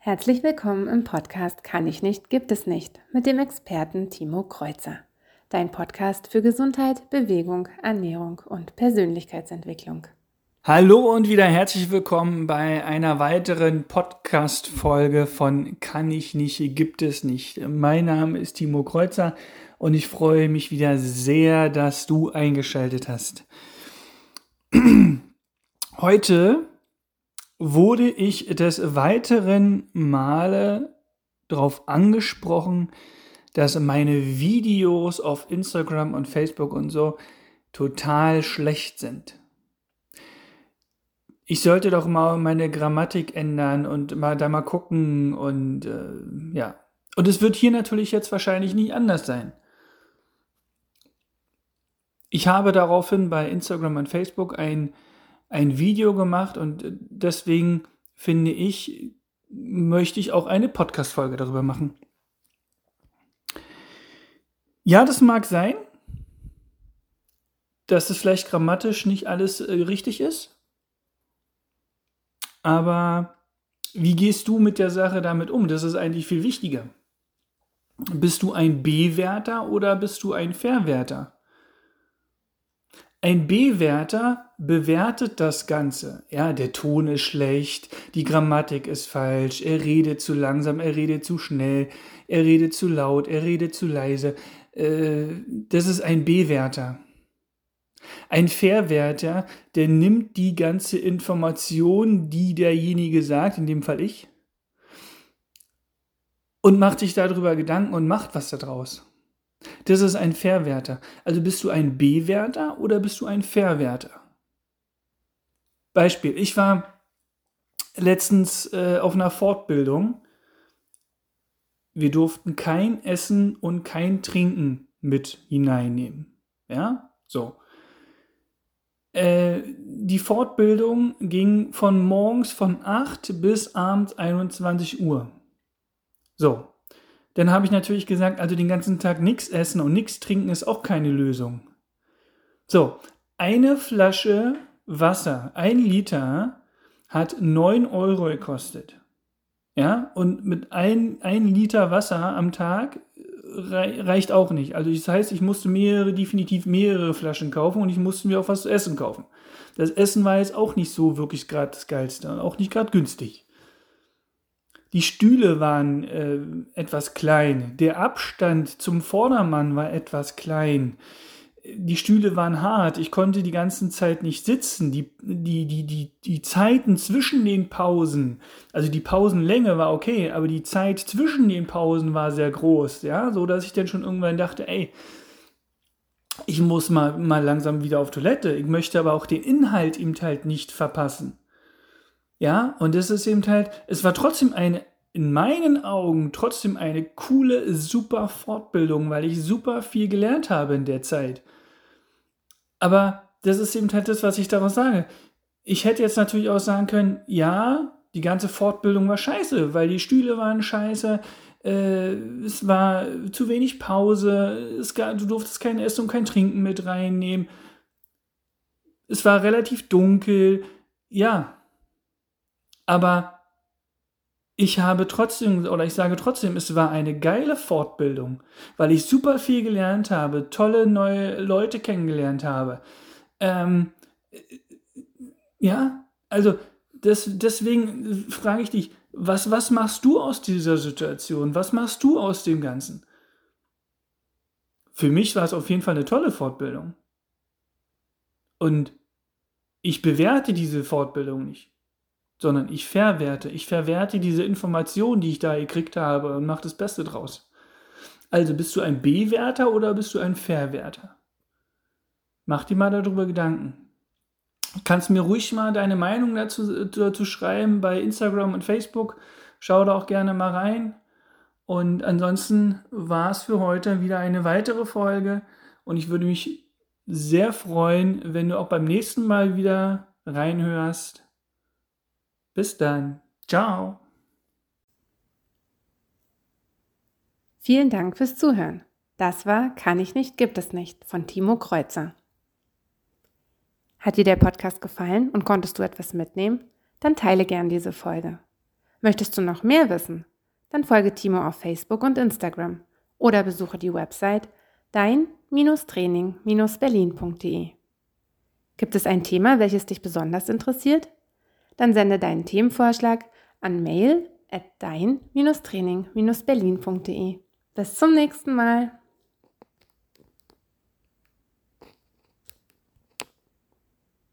Herzlich willkommen im Podcast Kann ich nicht, gibt es nicht mit dem Experten Timo Kreuzer. Dein Podcast für Gesundheit, Bewegung, Ernährung und Persönlichkeitsentwicklung. Hallo und wieder herzlich willkommen bei einer weiteren Podcast-Folge von Kann ich nicht, gibt es nicht. Mein Name ist Timo Kreuzer und ich freue mich wieder sehr, dass du eingeschaltet hast. Heute wurde ich des weiteren Male darauf angesprochen, dass meine Videos auf Instagram und Facebook und so total schlecht sind. Ich sollte doch mal meine Grammatik ändern und mal da mal gucken und äh, ja. Und es wird hier natürlich jetzt wahrscheinlich nicht anders sein. Ich habe daraufhin bei Instagram und Facebook ein ein Video gemacht und deswegen finde ich, möchte ich auch eine Podcast-Folge darüber machen. Ja, das mag sein, dass es vielleicht grammatisch nicht alles äh, richtig ist. Aber wie gehst du mit der Sache damit um? Das ist eigentlich viel wichtiger. Bist du ein B-Werter oder bist du ein Verwerter? Ein Bewerter bewertet das Ganze. Ja, der Ton ist schlecht, die Grammatik ist falsch, er redet zu langsam, er redet zu schnell, er redet zu laut, er redet zu leise. Äh, das ist ein Bewerter. Ein Verwerter, der nimmt die ganze Information, die derjenige sagt, in dem Fall ich, und macht sich darüber Gedanken und macht was daraus. Das ist ein Verwerter. Also bist du ein Bewerter oder bist du ein Verwerter? Beispiel, ich war letztens äh, auf einer Fortbildung. Wir durften kein Essen und kein Trinken mit hineinnehmen. Ja, so. Äh, die Fortbildung ging von morgens von 8 bis abends 21 Uhr. So, dann habe ich natürlich gesagt, also den ganzen Tag nichts essen und nichts trinken ist auch keine Lösung. So, eine Flasche Wasser, ein Liter, hat 9 Euro gekostet. Ja, und mit ein, ein Liter Wasser am Tag reicht auch nicht. Also das heißt, ich musste mehrere, definitiv mehrere Flaschen kaufen und ich musste mir auch was zu essen kaufen. Das Essen war jetzt auch nicht so wirklich gerade das Geilste und auch nicht gerade günstig. Die Stühle waren äh, etwas klein. Der Abstand zum Vordermann war etwas klein. Die Stühle waren hart. Ich konnte die ganze Zeit nicht sitzen. Die, die, die, die, die Zeiten zwischen den Pausen, also die Pausenlänge war okay, aber die Zeit zwischen den Pausen war sehr groß. Ja, so dass ich dann schon irgendwann dachte, ey, ich muss mal, mal langsam wieder auf Toilette. Ich möchte aber auch den Inhalt eben halt nicht verpassen. Ja, und das ist eben halt, es war trotzdem eine, in meinen Augen trotzdem eine coole, super Fortbildung, weil ich super viel gelernt habe in der Zeit. Aber das ist eben halt das, was ich daraus sage. Ich hätte jetzt natürlich auch sagen können, ja, die ganze Fortbildung war scheiße, weil die Stühle waren scheiße, äh, es war zu wenig Pause, gab, du durftest kein Essen und kein Trinken mit reinnehmen. Es war relativ dunkel. Ja, aber ich habe trotzdem, oder ich sage trotzdem, es war eine geile Fortbildung, weil ich super viel gelernt habe, tolle neue Leute kennengelernt habe. Ähm, ja, also das, deswegen frage ich dich, was, was machst du aus dieser Situation? Was machst du aus dem Ganzen? Für mich war es auf jeden Fall eine tolle Fortbildung. Und ich bewerte diese Fortbildung nicht sondern ich verwerte. Ich verwerte diese Information, die ich da gekriegt habe und mache das Beste draus. Also bist du ein Bewerter oder bist du ein Verwerter? Mach dir mal darüber Gedanken. Kannst mir ruhig mal deine Meinung dazu, dazu schreiben bei Instagram und Facebook. Schau da auch gerne mal rein. Und ansonsten war es für heute wieder eine weitere Folge. Und ich würde mich sehr freuen, wenn du auch beim nächsten Mal wieder reinhörst. Bis dann. Ciao. Vielen Dank fürs Zuhören. Das war Kann ich nicht, gibt es nicht von Timo Kreuzer. Hat dir der Podcast gefallen und konntest du etwas mitnehmen? Dann teile gern diese Folge. Möchtest du noch mehr wissen? Dann folge Timo auf Facebook und Instagram oder besuche die Website dein-training-berlin.de. Gibt es ein Thema, welches dich besonders interessiert? Dann sende deinen Themenvorschlag an mail at dein-training-berlin.de. Bis zum nächsten Mal.